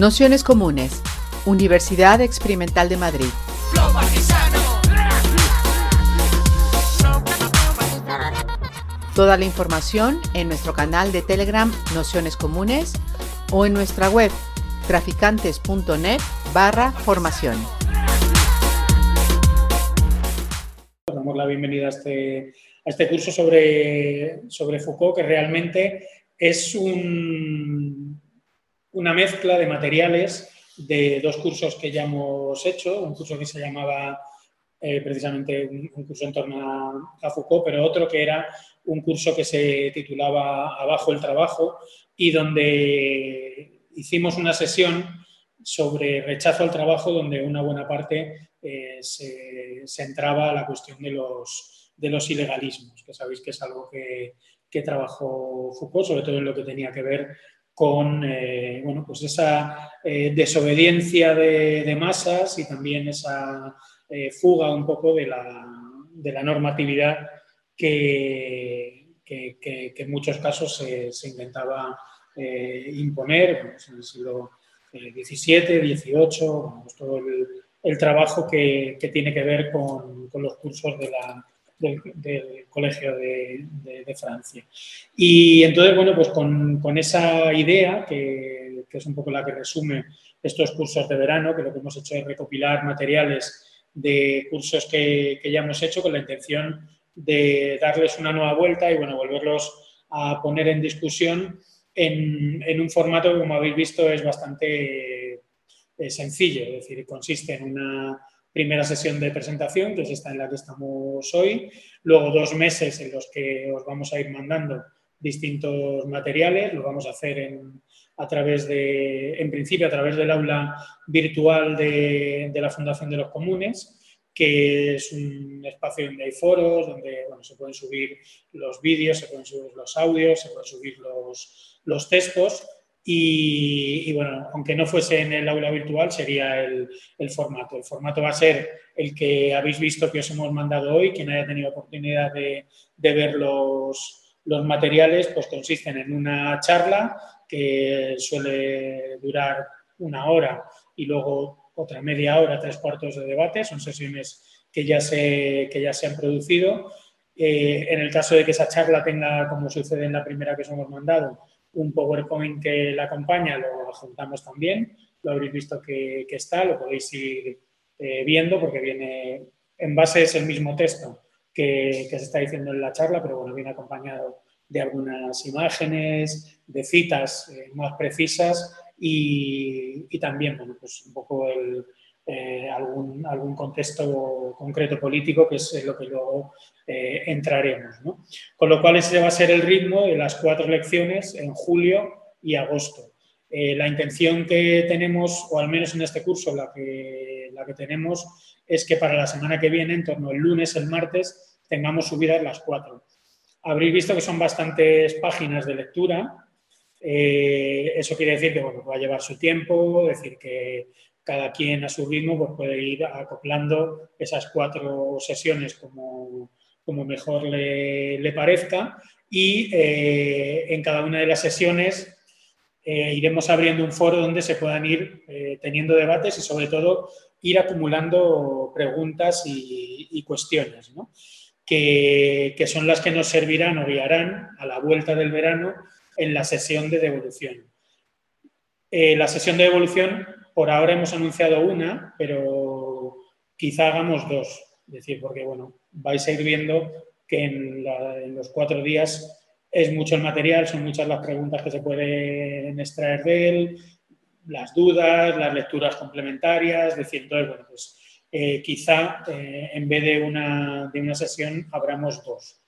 Nociones Comunes, Universidad Experimental de Madrid. Toda la información en nuestro canal de Telegram Nociones Comunes o en nuestra web traficantes.net barra formación. Damos la bienvenida a este, a este curso sobre, sobre Foucault, que realmente es un, una mezcla de materiales de dos cursos que ya hemos hecho, un curso que se llamaba eh, precisamente un, curso en torno a, Foucault, pero otro que era un curso que se titulaba Abajo el trabajo y donde hicimos una sesión sobre rechazo al trabajo donde una buena parte eh, se centraba la cuestión de los, de los ilegalismos, que sabéis que es algo que, que trabajó Foucault, sobre todo en lo que tenía que ver con eh, bueno, pues esa eh, desobediencia de, masas y también esa eh, fuga un poco de la, de la normatividad que, que, en muchos casos se, intentaba imponer pues en el siglo XVII, XVIII, pues todo el, el trabajo que, tiene que ver con, con los cursos de la, del, Colegio de, Francia. Y entonces, bueno, pues con, esa idea, que, es un poco la que resume estos cursos de verano, que lo que hemos hecho es recopilar materiales de cursos que, ya hemos hecho con la intención de darles una nueva vuelta y, bueno, volverlos a poner en discusión en, en un formato que, como habéis visto, es bastante eh, sencillo, es decir, consiste en una primera sesión de presentación, que es esta en la que estamos hoy, luego dos meses en los que os vamos a ir mandando distintos materiales, lo vamos a hacer a través de, en principio, a través del aula virtual de, la Fundación de los Comunes, que es un espacio donde hay foros, donde se pueden subir los vídeos, se pueden subir los audios, se pueden subir los, los textos y, bueno, aunque no fuese en el aula virtual, sería el, formato. El formato va a ser el que habéis visto que os hemos mandado hoy. Quien haya tenido oportunidad de, ver los, materiales, pues consisten en una charla que suele durar una hora y luego otra media hora, tres cuartos de debate. Son sesiones que ya se, que ya se han producido. Eh, en el caso de que esa charla tenga, como sucede en la primera que os hemos mandado, un PowerPoint que la acompaña, lo adjuntamos también, lo habréis visto que, está, lo podéis ir eh, viendo porque viene, en base es el mismo texto que, se está diciendo en la charla, pero bueno, viene acompañado de algunas imágenes, de citas eh, más precisas y, también, bueno, pues un poco el, eh, algún, algún contexto concreto político, que es lo que luego eh, entraremos. Con lo cual ese va a ser el ritmo de las cuatro lecciones en julio y agosto. Eh, la intención que tenemos, o al menos en este curso la que, la que tenemos, es que para la semana que viene, en torno al lunes, el martes, tengamos subidas las cuatro. Habréis visto que son bastantes páginas de lectura. eso quiere decir que va a llevar su tiempo, decir que cada quien a su ritmo pues puede ir acoplando esas cuatro sesiones como, como mejor le, parezca y eh, en cada una de las sesiones eh, iremos abriendo un foro donde se puedan ir eh, teniendo debates y sobre todo ir acumulando preguntas y, cuestiones, que, que, son las que nos servirán o guiarán a la vuelta del verano en la sesión de devolución. la sesión de devolución por ahora hemos anunciado una, pero quizá hagamos dos. Es decir, porque bueno, vais a ir viendo que en, los cuatro días es mucho el material, son muchas las preguntas que se pueden extraer de él, las dudas, las lecturas complementarias, es decir, entonces, bueno, pues eh, quizá eh, en vez de una, de una sesión abramos dos.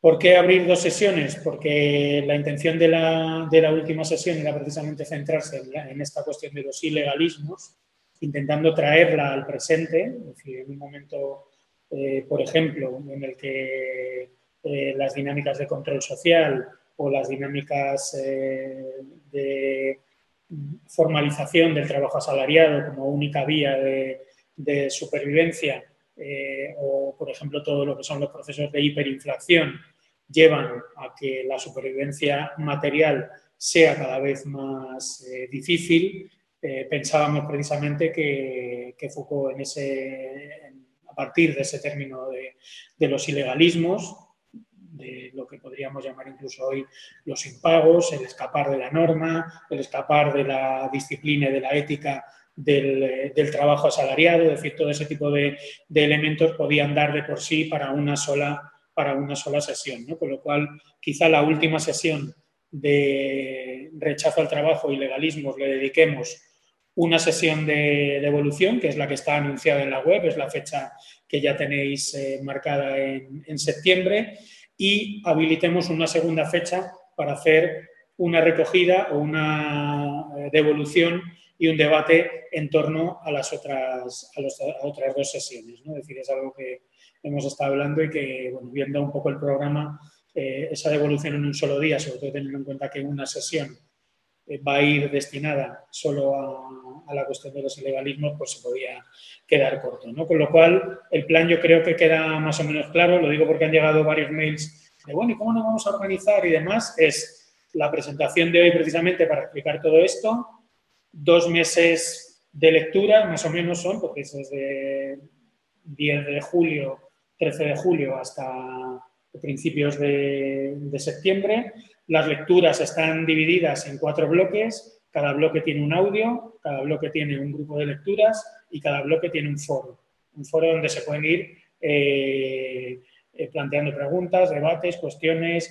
¿Por qué abrir dos sesiones? Porque la intención de la, última sesión era precisamente centrarse en, esta cuestión de los ilegalismos, intentando traerla al presente, es decir, en un momento, eh, por ejemplo, en el que eh, las dinámicas de control social o las dinámicas eh, de formalización del trabajo asalariado como única vía de, de supervivencia o, por ejemplo, todo lo que son los procesos de hiperinflación llevan a que la supervivencia material sea cada vez más eh, difícil, eh, pensábamos precisamente que, Foucault en ese, a partir de ese término de, de los ilegalismos, de lo que podríamos llamar incluso hoy los impagos, el escapar de la norma, el escapar de la disciplina y de la ética del, trabajo asalariado, es decir, todo ese tipo de, elementos podían dar de por sí para una sola, para una sola sesión. ¿no? Con lo cual, quizá la última sesión de rechazo al trabajo y legalismos le dediquemos una sesión de, devolución, que es la que está anunciada en la web, es la fecha que ya tenéis eh, marcada en, en septiembre y habilitemos una segunda fecha para hacer una recogida o una eh, devolución y un debate en torno a las otras, a, otras dos sesiones. ¿no? Es decir, es algo que hemos estado hablando y que, viendo un poco el programa, eh, esa devolución en un solo día, sobre todo teniendo en cuenta que una sesión eh, va a ir destinada solo a, a, la cuestión de los ilegalismos, pues se podía quedar corto. ¿no? Con lo cual, el plan yo creo que queda más o menos claro, lo digo porque han llegado varios mails de, bueno, ¿y cómo nos vamos a organizar y demás? Es la presentación de hoy precisamente para explicar todo esto, dos meses de lectura, más o menos son, porque es desde 10 de julio, 13 de julio hasta principios de, septiembre. Las lecturas están divididas en cuatro bloques, cada bloque tiene un audio, cada bloque tiene un grupo de lecturas y cada bloque tiene un foro. Un foro donde se pueden ir eh, eh, planteando preguntas, debates, cuestiones,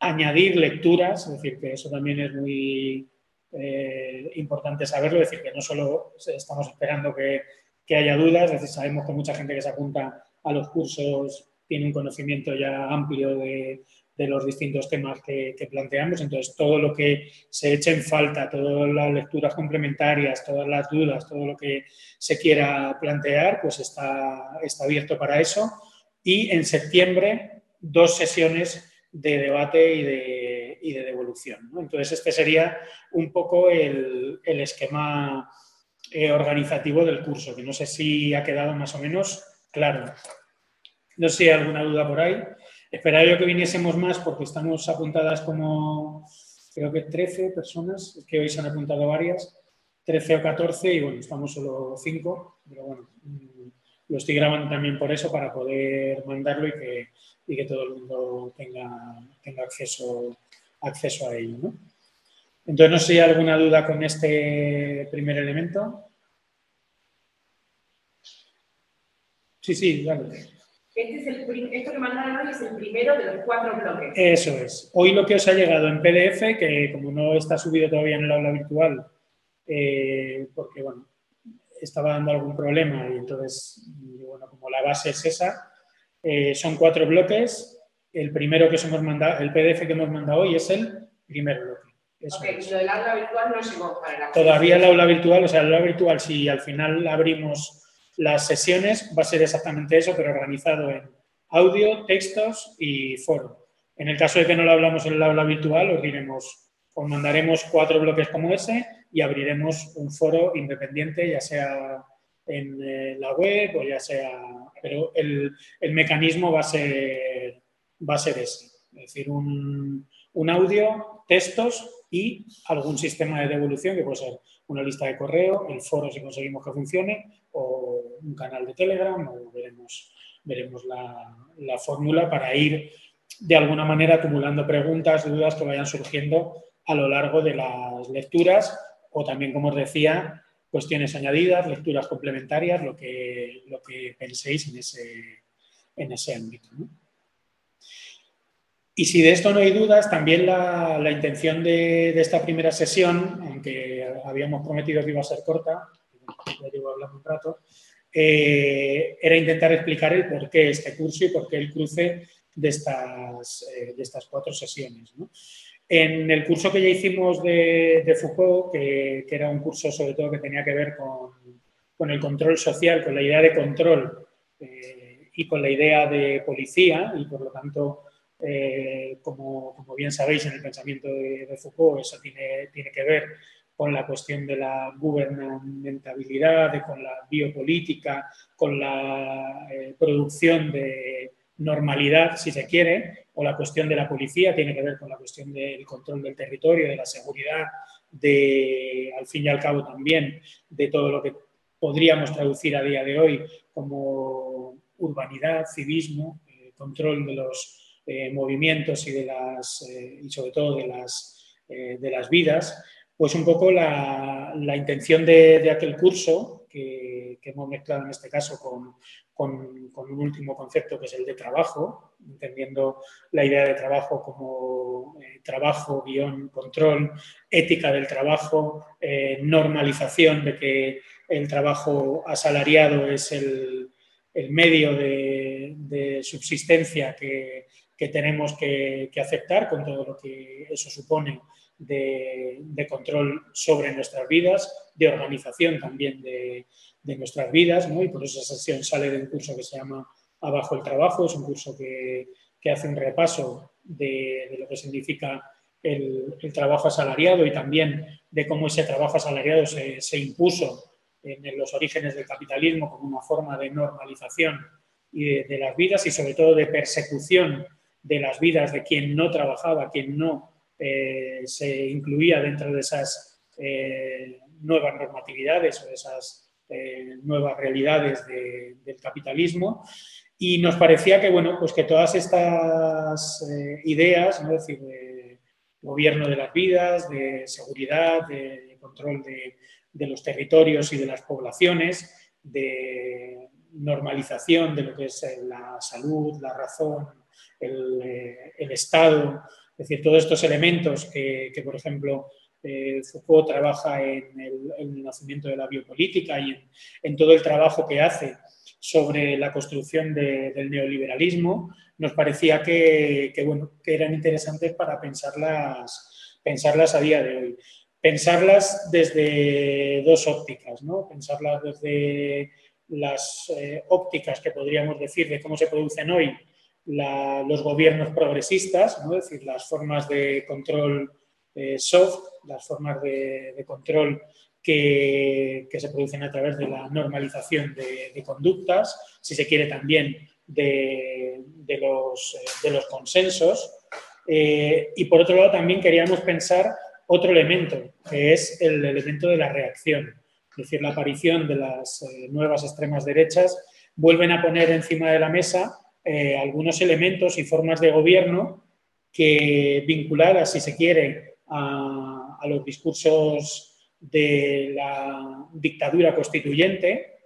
añadir lecturas, es decir, que eso también es muy eh, importante saberlo, es decir, que no solo estamos esperando que, que haya dudas, es decir, sabemos que mucha gente que se apunta a los cursos tiene un conocimiento ya amplio de, los distintos temas que, planteamos. Entonces, todo lo que se eche en falta, todas las lecturas complementarias, todas las dudas, todo lo que se quiera plantear, pues está, está abierto para eso. Y en septiembre, dos sesiones de debate y de, y de devolución. Entonces, este sería un poco el, el esquema eh, organizativo del curso, que no sé si ha quedado más o menos claro. No sé si alguna duda por ahí. Esperaba yo que viniésemos más porque estamos apuntadas como, creo que 13 personas, que hoy se han apuntado varias, 13 o 14 y bueno, estamos solo 5, pero bueno, mm, lo estoy grabando también por eso, para poder mandarlo y que, y que todo el mundo tenga, tenga acceso, acceso a ello. ¿no? Entonces, no sé si hay alguna duda con este primer elemento. Sí, sí, dale. Este es el, esto que mandaron hoy es el primero de los cuatro bloques. Eso es. Hoy lo que os ha llegado en PDF, que como no está subido todavía en el aula virtual, eh, porque bueno, estaba dando algún problema y entonces, bueno, como la base es esa, eh, son cuatro bloques. El primero que os hemos mandado, el PDF que hemos mandado hoy es el primer bloque. Eso lo del aula virtual no llegó para la Todavía el aula virtual, o sea, el aula virtual, si al final abrimos las sesiones va a ser exactamente eso, pero organizado en audio, textos y foro. En el caso de que no lo hablamos en el aula virtual, os diremos, os mandaremos cuatro bloques como ese y abriremos un foro independiente, ya sea en eh, la web o ya sea... Pero el, mecanismo va a, ser, va a ser ese. Es decir, un, un audio, textos y algún sistema de devolución que puede ser una lista de correo, el foro si conseguimos que funcione o un canal de Telegram o veremos, veremos la, la fórmula para ir de alguna manera acumulando preguntas, dudas que vayan surgiendo a lo largo de las lecturas o también, como os decía, cuestiones añadidas, lecturas complementarias, lo que, lo que penséis en ese, en ese ámbito. Y si de esto no hay dudas, también la, la intención de, de, esta primera sesión, aunque habíamos prometido que iba a ser corta, ya llevo hablando un rato, eh, era intentar explicar el por qué este curso y por qué el cruce de estas, eh, de estas cuatro sesiones. ¿no? En el curso que ya hicimos de, de Foucault, que, que, era un curso sobre todo que tenía que ver con, con el control social, con la idea de control eh, y con la idea de policía, y por lo tanto eh, como, como, bien sabéis, en el pensamiento de, de, Foucault eso tiene, tiene que ver con la cuestión de la gubernamentabilidad, con la biopolítica, con la eh, producción de normalidad, si se quiere, o la cuestión de la policía tiene que ver con la cuestión del control del territorio, de la seguridad, de, al fin y al cabo también, de todo lo que podríamos traducir a día de hoy como urbanidad, civismo, eh, control de los eh, movimientos y, de las, y sobre todo de las, de las vidas, pues un poco la, intención de, aquel curso que, hemos mezclado en este caso con, con, un último concepto que es el de trabajo, entendiendo la idea de trabajo como eh, trabajo, guion, control, ética del trabajo, eh, normalización de que el trabajo asalariado es el, medio de, subsistencia que, tenemos que, aceptar con todo lo que eso supone de, de control sobre nuestras vidas, de organización también de, de nuestras vidas, ¿no? y por eso esa sesión sale de un curso que se llama Abajo el Trabajo, es un curso que, que hace un repaso de, de lo que significa el, el, trabajo asalariado y también de cómo ese trabajo asalariado se, se impuso en, los orígenes del capitalismo como una forma de normalización y de, las vidas y sobre todo de persecución de las vidas de quien no trabajaba, quien no eh, se incluía dentro de esas eh, nuevas normatividades o de esas eh, nuevas realidades del capitalismo. Y nos parecía que, bueno, pues que todas estas ideas, ¿no? decir, de gobierno de las vidas, de seguridad, de, control de, los territorios y de las poblaciones, de normalización de lo que es la salud, la razón, el, Estado, es decir, todos estos elementos que, por ejemplo, eh, Foucault trabaja en el, nacimiento de la biopolítica y en, todo el trabajo que hace sobre la construcción del neoliberalismo, nos parecía que, bueno, que eran interesantes para pensarlas, pensarlas a día de hoy. Pensarlas desde dos ópticas, ¿no? pensarlas desde las eh, ópticas que podríamos decir de cómo se producen hoy los gobiernos progresistas, ¿no? es decir, las formas de control eh, soft, las formas de, control que, se producen a través de la normalización de, conductas, si se quiere también de, los, eh, los, consensos. Eh, y por otro lado también queríamos pensar otro elemento, que es el elemento de la reacción. Es decir, la aparición de las nuevas extremas derechas vuelven a poner encima de la mesa algunos elementos y formas de gobierno que vinculadas, si se quiere, a, los discursos de la dictadura constituyente,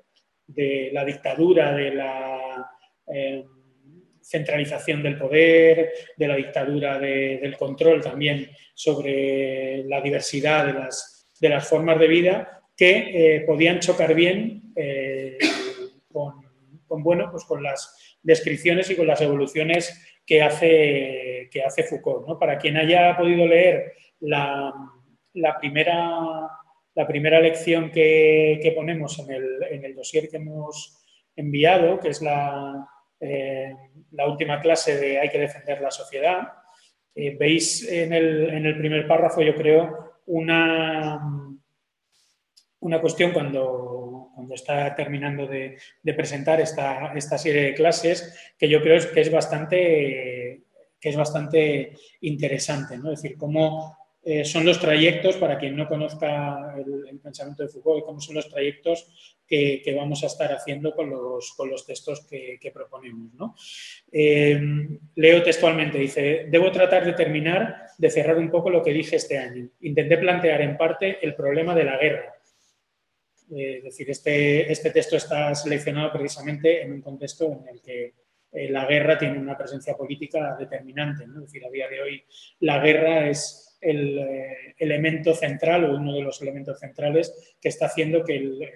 de la dictadura de la eh, centralización del poder, de la dictadura del control también sobre la diversidad de las, de las formas de vida que eh, podían chocar bien eh, con, bueno, pues con las descripciones y con las evoluciones que hace, que hace Foucault. Para quien haya podido leer la, primera, la primera lección que, ponemos en el, en el, dossier que hemos enviado, que es la, eh, la última clase de Hay que defender la sociedad, eh, veis en el, en el, primer párrafo, yo creo, una, una cuestión cuando, cuando está terminando de, presentar esta, serie de clases que yo creo que es bastante, interesante. ¿no? Es decir, cómo eh, son los trayectos, para quien no conozca el, pensamiento de Foucault, cómo son los trayectos que, vamos a estar haciendo con los, textos que, proponemos. Eh, leo textualmente, dice, debo tratar de terminar, de cerrar un poco lo que dije este año. Intenté plantear en parte el problema de la guerra. Eh, es decir, este, este texto está seleccionado precisamente en un contexto en el que la guerra tiene una presencia política determinante. ¿no? Es decir, a día de hoy la guerra es el eh, elemento central o uno de los elementos centrales que está haciendo que el,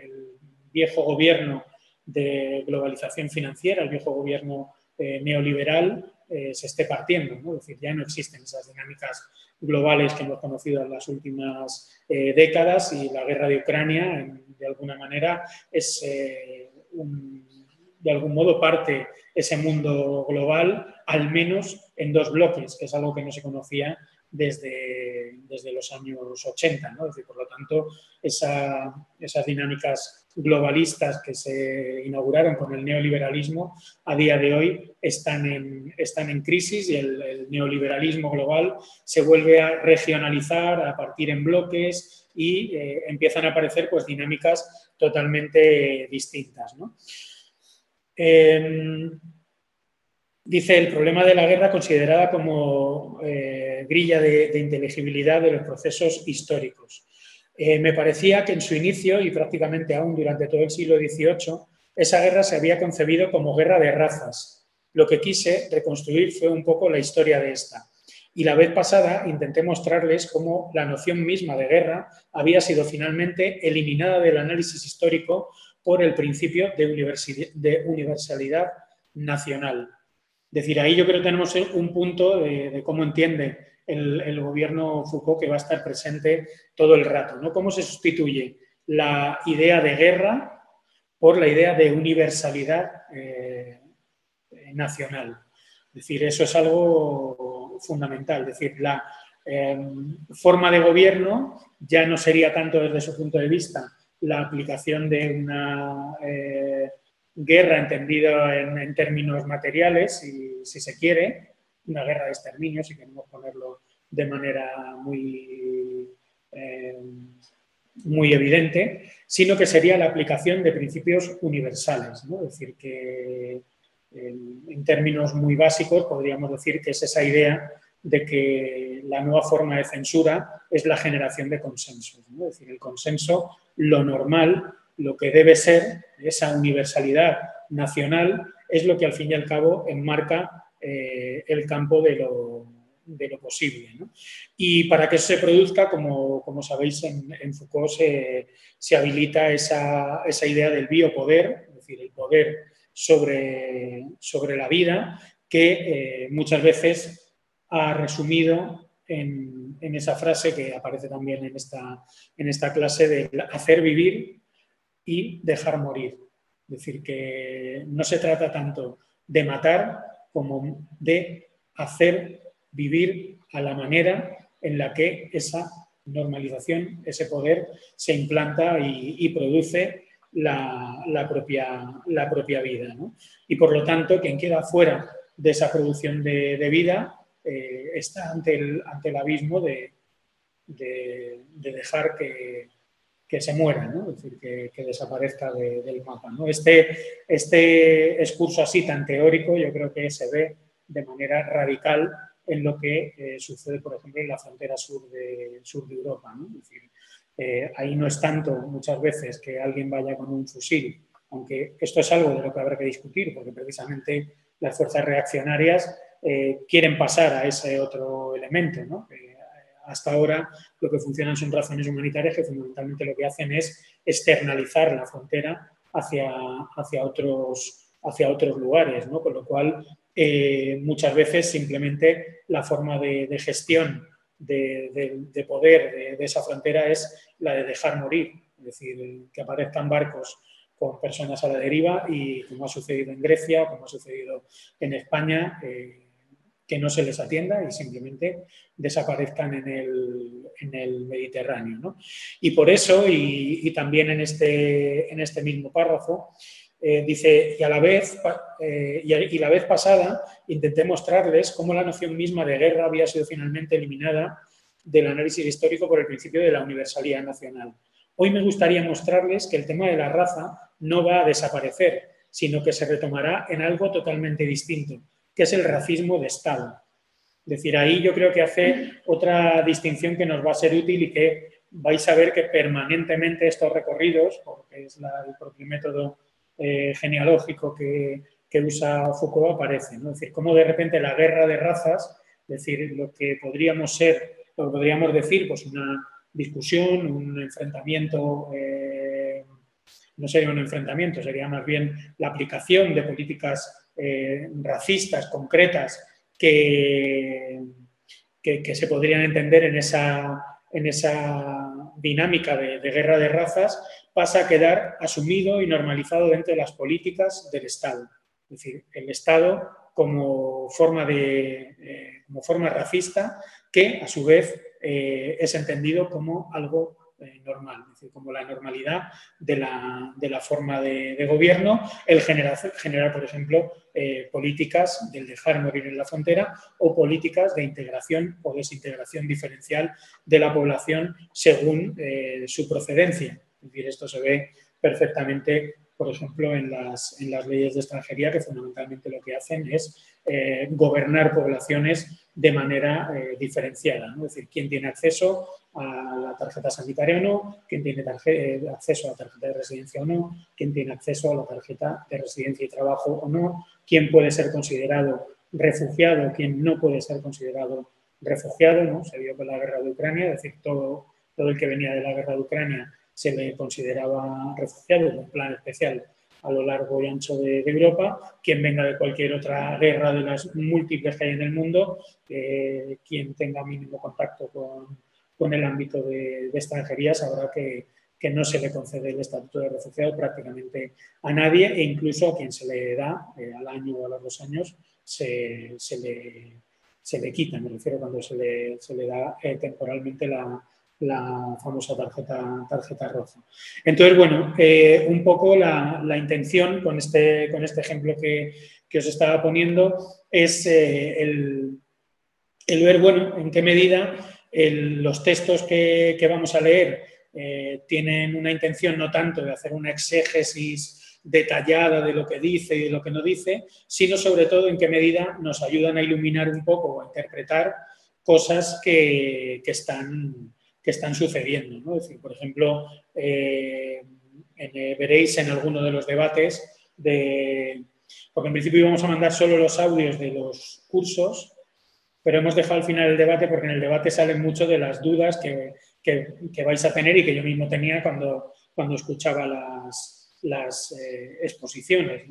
viejo gobierno de globalización financiera, el viejo gobierno eh, neoliberal, eh, se esté partiendo. Es decir, ya no existen esas dinámicas globales que hemos conocido en las últimas décadas y la guerra de Ucrania, de alguna manera, es de algún modo parte ese mundo global, al menos en dos bloques, que es algo que no se conocía desde, desde, los años 80. ¿no? por lo tanto, esas dinámicas globalistas que se inauguraron con el neoliberalismo a día de hoy están en, están en crisis y el, neoliberalismo global se vuelve a regionalizar, a partir en bloques y eh, empiezan a aparecer pues, dinámicas totalmente distintas. ¿no? Em, dice el problema de la guerra considerada como eh, grilla de, de inteligibilidad de los procesos históricos. Eh, me parecía que en su inicio y prácticamente aún durante todo el siglo XVIII, esa guerra se había concebido como guerra de razas. Lo que quise reconstruir fue un poco la historia de esta. Y la vez pasada intenté mostrarles cómo la noción misma de guerra había sido finalmente eliminada del análisis histórico por el principio de, universalidad nacional. Es decir, ahí yo creo que tenemos un punto de cómo entiende el, gobierno Foucault que va a estar presente todo el rato. ¿no? ¿Cómo se sustituye la idea de guerra por la idea de universalidad eh, nacional? Es decir, eso es algo fundamental. Es decir, la em, forma de gobierno ya no sería tanto desde su punto de vista la aplicación de una eh, guerra entendida en, términos materiales, si, si se quiere, una guerra de exterminio, si queremos ponerlo de manera muy, eh, muy evidente, sino que sería la aplicación de principios universales. Es decir, que en, términos muy básicos podríamos decir que es esa idea de que la nueva forma de censura es la generación de consensos. Es decir, el consenso, lo normal, lo que debe ser, esa universalidad nacional, es lo que al fin y al cabo enmarca eh, el campo de lo, posible. Y para que eso se produzca, como, sabéis, en, Foucault se, habilita esa, idea del biopoder, es decir, el poder sobre, sobre la vida, que eh, muchas veces ha resumido en, esa frase que aparece también en esta, en esta clase de hacer vivir y dejar morir. Es decir, que no se trata tanto de matar, como de hacer vivir a la manera en la que esa normalización, ese poder se implanta y, produce la, propia, la propia vida. Y por lo tanto, quien queda fuera de esa producción de, vida eh, está ante el, ante el abismo de, de dejar que, que se muera, ¿no? decir, que, desaparezca del mapa. ¿no? Este, este excurso así tan teórico yo creo que se ve de manera radical en lo que eh, sucede, por ejemplo, en la frontera sur de, sur de Europa. ¿no? Decir, eh, ahí no es tanto muchas veces que alguien vaya con un fusil, aunque esto es algo de lo que habrá que discutir, porque precisamente las fuerzas reaccionarias eh, quieren pasar a ese otro elemento, ¿no? hasta ahora lo que funcionan son razones humanitarias que fundamentalmente lo que hacen es externalizar la frontera hacia, hacia, otros, hacia otros lugares, ¿no? con lo cual eh, muchas veces simplemente la forma de, gestión de, poder de, esa frontera es la de dejar morir, es decir, que aparezcan barcos con personas a la deriva y como ha sucedido en Grecia, como ha sucedido en España, eh, que no se les atienda y simplemente desaparezcan en el, Mediterráneo. Y por eso, y, también en este, en este mismo párrafo, eh, dice, y a la vez, eh, y, la vez pasada intenté mostrarles cómo la noción misma de guerra había sido finalmente eliminada del análisis histórico por el principio de la universalidad nacional. Hoy me gustaría mostrarles que el tema de la raza no va a desaparecer, sino que se retomará en algo totalmente distinto, que es el racismo de Estado. Es decir, ahí yo creo que hace otra distinción que nos va a ser útil y que vais a ver que permanentemente estos recorridos, porque es el propio método eh, genealógico que, usa Foucault, aparece. ¿no? Es decir, cómo de repente la guerra de razas, es decir, lo que podríamos ser, lo podríamos decir, pues una discusión, un enfrentamiento, eh, no sería un enfrentamiento, sería más bien la aplicación de políticas eh, racistas concretas que, que, se podrían entender en esa, en esa dinámica de, guerra de razas, pasa a quedar asumido y normalizado dentro de las políticas del Estado. Es decir, el Estado como forma, de, eh, como forma racista que, a su vez, eh, es entendido como algo eh, normal, es decir, como la normalidad de la, forma de, gobierno, el generar, generar por ejemplo, eh, políticas del dejar morir en la frontera o políticas de integración o desintegración diferencial de la población según su procedencia. Esto se ve perfectamente, por ejemplo, en las, en las leyes de extranjería, que fundamentalmente lo que hacen es eh, gobernar poblaciones de manera eh, diferenciada. Es decir, quién tiene acceso a la tarjeta sanitaria o no, quién tiene eh, acceso a la tarjeta de residencia o no, quién tiene acceso a la tarjeta de residencia y trabajo o no, quién puede ser considerado refugiado, quién no puede ser considerado refugiado, ¿no? Se vio con la guerra de Ucrania, es decir, todo, todo el que venía de la guerra de Ucrania se le consideraba refugiado un plan especial a lo largo y ancho de, Europa, quien venga de cualquier otra guerra de las múltiples que hay en el mundo, quien tenga mínimo contacto con, con el ámbito de, extranjería sabrá que, que, no se le concede el estatuto de refugiado prácticamente a nadie e incluso a quien se le da eh, al año o a los dos años se, se, le, se le quita, me refiero cuando se le, se le da eh, temporalmente la, la famosa tarjeta, tarjeta roja. Entonces, bueno, eh, un poco la, intención con este, con este ejemplo que, os estaba poniendo es eh, el, ver, bueno, en qué medida los textos que, vamos a leer eh, tienen una intención no tanto de hacer una exégesis detallada de lo que dice y de lo que no dice, sino sobre todo en qué medida nos ayudan a iluminar un poco o a interpretar cosas que, que están que están sucediendo. por ejemplo, eh, eh, veréis en alguno de los debates, de, porque en principio íbamos a mandar solo los audios de los cursos, pero hemos dejado al final el debate porque en el debate salen mucho de las dudas que, vais a tener y que yo mismo tenía cuando, cuando escuchaba las, eh, exposiciones.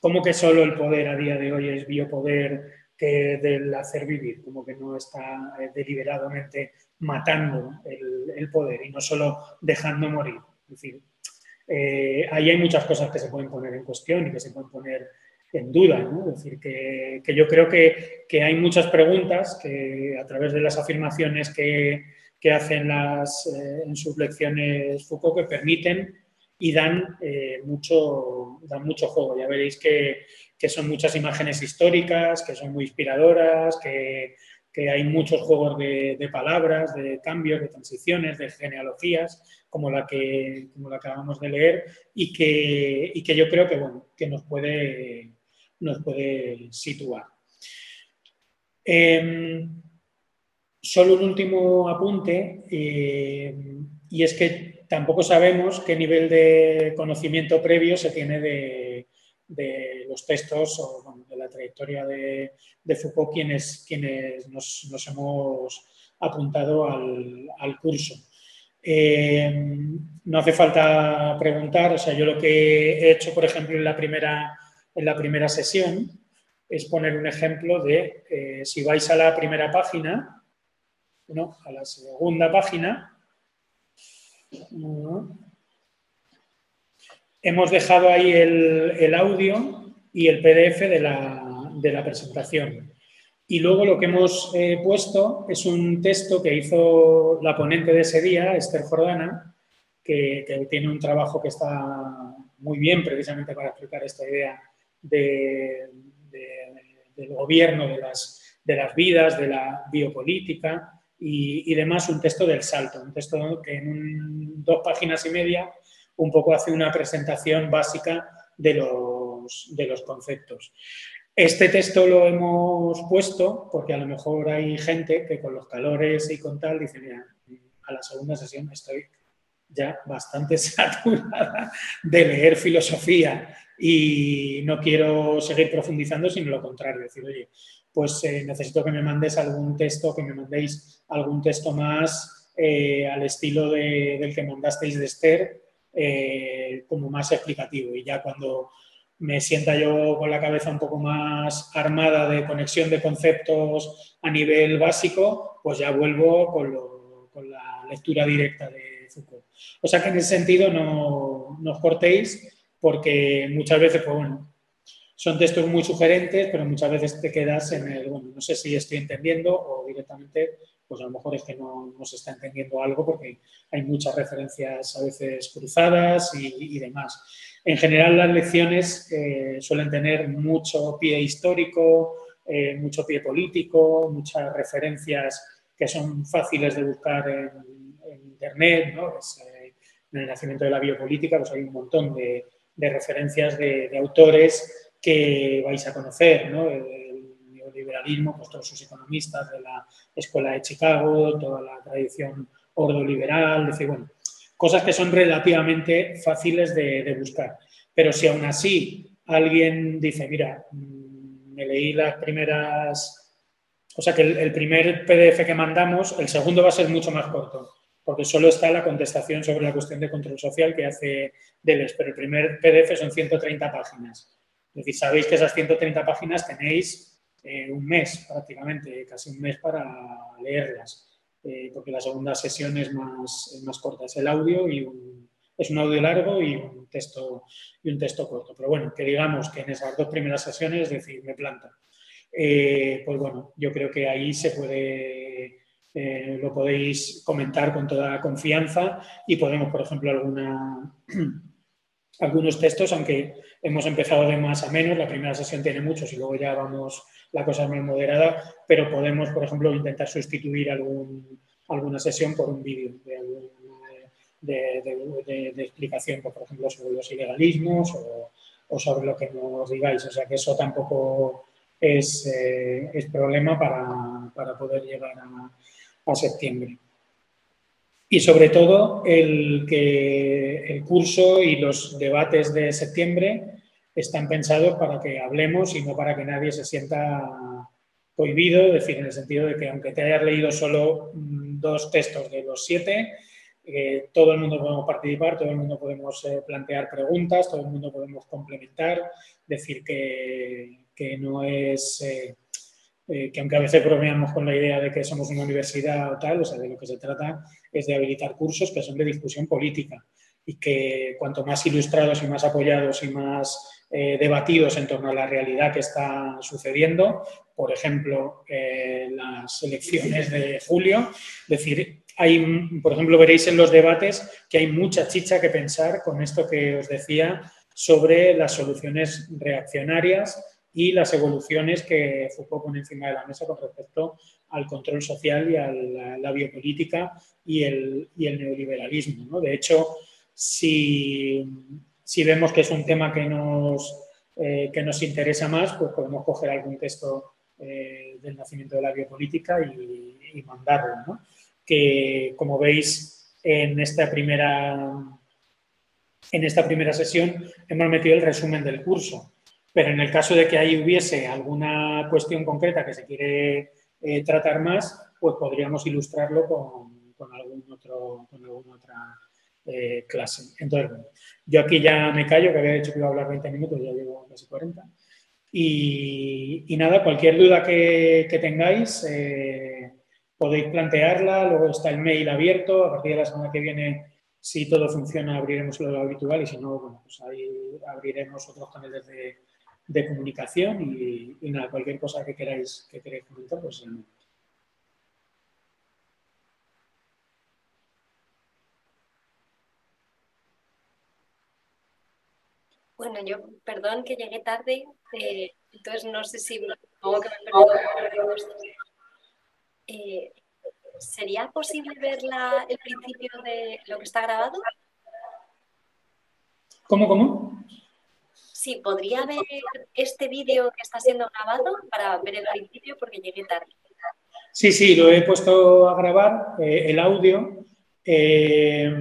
¿cómo que solo el poder a día de hoy es biopoder del hacer vivir? Como que no está deliberadamente matando el, poder y no solo dejando morir. Es decir, eh, ahí hay muchas cosas que se pueden poner en cuestión y que se pueden poner en duda. Es decir, que, yo creo que, hay muchas preguntas que a través de las afirmaciones que, hacen las, eh, en sus lecciones Foucault que permiten y dan, eh, mucho, dan mucho juego. Ya veréis que, que son muchas imágenes históricas, que son muy inspiradoras, que que hay muchos juegos de, palabras, de cambios, de transiciones, de genealogías, como la que, como la acabamos de leer, y que, y que yo creo que, bueno, que nos, puede, nos puede situar. Em, solo un último apunte, em, y es que tampoco sabemos qué nivel de conocimiento previo se tiene de, de los textos o trayectoria de, Foucault quienes, quienes nos, hemos apuntado al, curso. Eh, no hace falta preguntar, o sea, yo lo que he hecho, por ejemplo, en la primera, en la primera sesión es poner un ejemplo de eh, si vais a la primera página, no, a la segunda página, hemos dejado ahí el, audio y el PDF de la, presentación. Y luego lo que hemos eh, puesto es un texto que hizo la ponente de ese día, Esther Jordana, que, tiene un trabajo que está muy bien precisamente para explicar esta idea del gobierno, de las, de las vidas, de la biopolítica y, y, demás, un texto del salto, un texto que en dos páginas y media un poco hace una presentación básica de los, de los conceptos. Este texto lo hemos puesto porque a lo mejor hay gente que con los calores y con tal dice, mira, a la segunda sesión estoy ya bastante saturada de leer filosofía y no quiero seguir profundizando, sino lo contrario, decir, oye, pues eh, necesito que me mandes algún texto, que me mandéis algún texto más eh, al estilo del que mandasteis de Esther, eh, como más explicativo. Y ya cuando me sienta yo con la cabeza un poco más armada de conexión de conceptos a nivel básico, pues ya vuelvo con, la lectura directa de Foucault. O sea que en ese sentido no, no os cortéis porque muchas veces, pues bueno, son textos muy sugerentes, pero muchas veces te quedas en el, bueno, no sé si estoy entendiendo o directamente pues a lo mejor es que no, se está entendiendo algo porque hay muchas referencias a veces cruzadas y, demás. En general las lecciones eh, suelen tener mucho pie histórico, eh, mucho pie político, muchas referencias que son fáciles de buscar en, Internet, ¿no? Eh, en el nacimiento de la biopolítica pues hay un montón de, referencias de, autores que vais a conocer, ¿no? El neoliberalismo, pues todos sus economistas de la Escuela de Chicago, toda la tradición ordoliberal, decir, bueno, cosas que son relativamente fáciles de, buscar. Pero si aún así alguien dice, mira, mm, me leí las primeras o sea que el, primer PDF que mandamos, el segundo va a ser mucho más corto, porque solo está la contestación sobre la cuestión de control social que hace Deles, pero el primer PDF son 130 páginas. Es decir, sabéis que esas 130 páginas tenéis eh, un mes prácticamente, casi un mes para leerlas, eh, porque la segunda sesión es más, más corta, es el audio y es un audio largo y un, texto, y un texto corto. Pero bueno, que digamos que en esas dos primeras sesiones, es decir, me planta. Eh, pues bueno, yo creo que ahí se puede, eh, lo podéis comentar con toda confianza y podemos, por ejemplo, alguna, algunos textos, aunque hemos empezado de más a menos, la primera sesión tiene muchos y luego ya vamos, la cosa es más moderada, pero podemos, por ejemplo, intentar sustituir algún, alguna sesión por un vídeo de, de, explicación, por ejemplo, sobre los ilegalismos o, o sobre lo que nos digáis. O sea que eso tampoco es, eh, es problema para, para, poder llegar a, a, septiembre. Y sobre todo el que el curso y los debates de septiembre están pensados para que hablemos y no para que nadie se sienta prohibido, es decir, en el sentido de que aunque te hayas leído solo mm, dos textos de los siete, eh, todo el mundo podemos participar, todo el mundo podemos eh, plantear preguntas, todo el mundo podemos complementar, decir que, que no es, eh, eh, que aunque a veces bromeamos con la idea de que somos una universidad o tal, o sea, de lo que se trata es de habilitar cursos que son de discusión política y que cuanto más ilustrados y más apoyados y más eh, debatidos en torno a la realidad que está sucediendo, por ejemplo, las elecciones de julio, es decir, hay, por ejemplo, veréis en los debates que hay mucha chicha que pensar con esto que os decía sobre las soluciones reaccionarias y las evoluciones que Foucault pone encima de la mesa con respecto al control social y a la, biopolítica y el neoliberalismo. De hecho, si, si, vemos que es un tema que nos, eh, que nos interesa más, pues podemos coger algún texto eh, del nacimiento de la biopolítica y, mandarlo. Que, como veis, en esta primera en esta primera sesión hemos metido el resumen del curso. Pero en el caso de que ahí hubiese alguna cuestión concreta que se quiere eh, tratar más, pues podríamos ilustrarlo con, con, algún otro, con alguna otra eh, clase. Entonces, yo aquí ya me callo, que había dicho que iba a hablar 20 minutos, ya llevo casi 40. Y, y nada, cualquier duda que, que tengáis, eh, podéis plantearla, luego está el mail abierto, a partir de la semana que viene, si todo funciona, abriremos lo habitual y si no, bueno, pues ahí abriremos otros canales de de comunicación y, nada, cualquier cosa que queráis, que queráis comentar, pues Bueno, yo, perdón que llegué tarde, eh, entonces no sé si me eh, ¿Sería posible ver el principio de lo que está grabado? ¿Cómo, cómo? Sí, podría ver este vídeo que está siendo grabado para ver el principio porque llegué tarde. Sí, sí, lo he puesto a grabar, eh, el audio. Eh,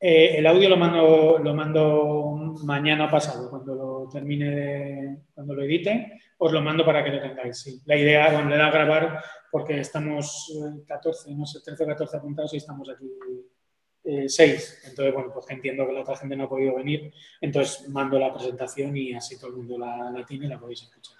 eh, el audio lo mando, lo mando mañana pasado, cuando lo termine, cuando lo edite, os lo mando para que lo tengáis. Sí. La idea, bueno, le da a grabar porque estamos 14, no sé, 13 o 14 apuntados y estamos aquí eh, seis. Entonces, bueno, pues entiendo que la otra gente no ha podido venir. Entonces mando la presentación y así todo el mundo la, tiene y la podéis escuchar.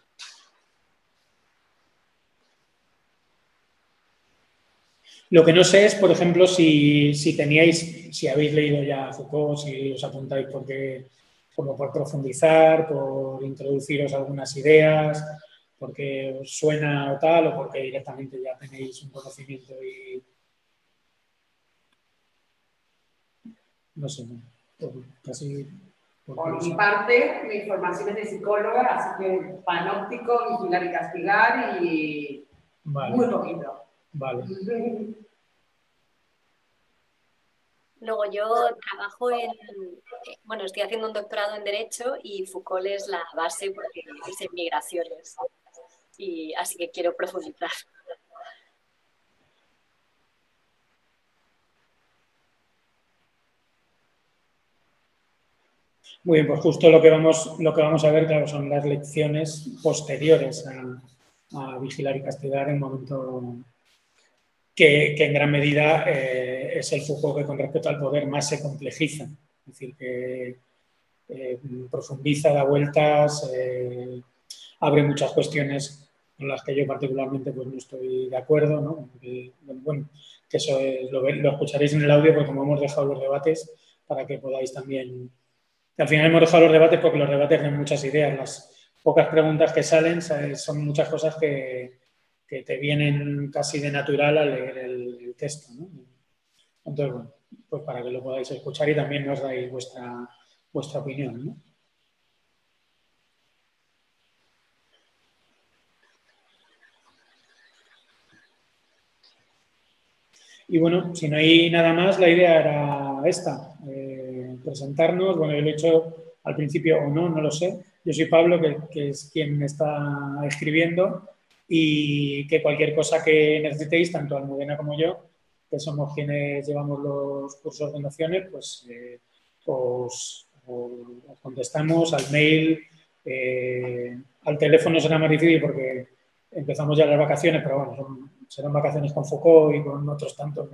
Lo que no sé es, por ejemplo, si, teníais, si habéis leído ya Foucault, si os apuntáis porque, como por profundizar, por introduciros algunas ideas, porque os suena o tal, o porque directamente ya tenéis un conocimiento y... No sé, casi... Por mi parte, mi formación es de psicóloga, así que panóptico, vigilar y castigar y muy poquito. Vale. Luego yo trabajo en, bueno, estoy haciendo un doctorado en Derecho y Foucault es la base porque es en migraciones. Y así que quiero profundizar. Muy bien, pues justo lo que vamos, lo que vamos a ver, claro, son las lecciones posteriores a, vigilar y castigar en momento que, en gran medida eh, es el Foucault que con respecto al poder más se complejiza. Es decir, que eh, profundiza, da vueltas, eh, abre muchas cuestiones con las que yo particularmente pues, no estoy de acuerdo. ¿no? bueno, que eso lo, lo, escucharéis en el audio porque como hemos dejado los debates para que podáis también... Al final hemos dejado los debates porque los debates tienen muchas ideas. Las pocas preguntas que salen son muchas cosas que, que te vienen casi de natural al leer el, texto. ¿no? Entonces, bueno, pues para que lo podáis escuchar y también nos dais vuestra, vuestra opinión. ¿no? Y bueno, si no hay nada más, la idea era esta, eh, presentarnos. Bueno, yo lo he hecho al principio o no, no lo sé. Yo soy Pablo, que, es quien está escribiendo y que cualquier cosa que necesitéis, tanto Almudena como yo, que somos quienes llevamos los cursos de nociones, pues eh, os, contestamos al mail, eh, al teléfono será más difícil porque empezamos ya las vacaciones, pero bueno, serán vacaciones con Foucault y con otros tantos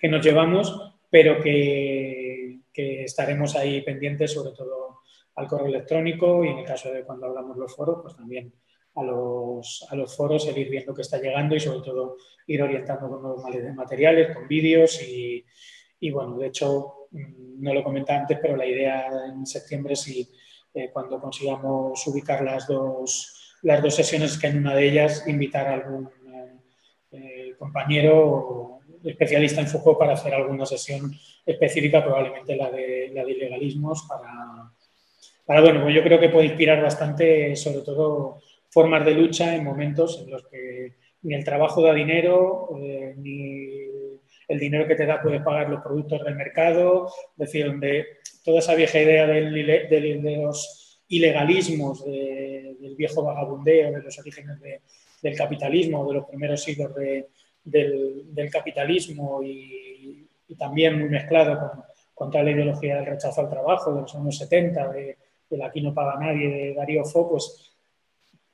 que, nos llevamos, pero que, que, estaremos ahí pendientes sobre todo al correo electrónico y en el caso de cuando hablamos los foros, pues también a los, a los foros, el ir viendo que está llegando y sobre todo ir orientando con nuevos materiales, con vídeos y, y bueno, de hecho, mm, no lo comenté antes, pero la idea en septiembre si eh, cuando consigamos ubicar las dos, las dos sesiones, que en una de ellas invitar a algún eh, eh, compañero especialista en Foucault para hacer alguna sesión específica, probablemente la de, la de ilegalismos, para, para, bueno, pues yo creo que puede inspirar bastante, sobre todo formas de lucha en momentos en los que ni el trabajo da dinero, eh, ni el dinero que te da puedes pagar los productos del mercado, es decir, donde toda esa vieja idea del, de los ilegalismos, del viejo vagabundeo, de los orígenes del capitalismo, de los primeros siglos del, capitalismo y, también muy mezclado con, con, toda la ideología del rechazo al trabajo de los años 70, de, del aquí no paga nadie, de Darío Fo, pues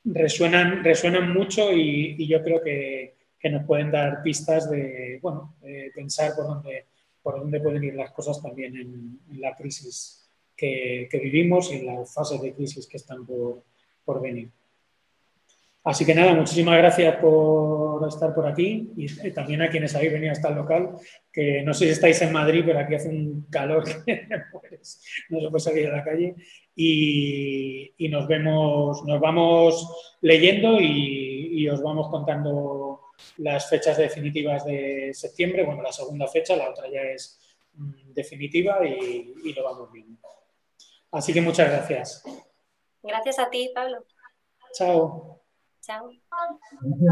resuenan, resuenan mucho y, yo creo que, nos pueden dar pistas de, bueno, pensar por dónde, por dónde pueden ir las cosas también en, la crisis que, vivimos y en las fases de crisis que están por, por venir. Así que nada, muchísimas gracias por estar por aquí y también a quienes habéis venido hasta el local, que no sé si estáis en Madrid, pero aquí hace un calor que no se puede salir a la calle y, nos vemos, nos vamos leyendo y, os vamos contando las fechas definitivas de septiembre, bueno, la segunda fecha, la otra ya es mm, definitiva y, y lo vamos viendo. Así que muchas gracias. Gracias a ti, Pablo. Chao. Chao.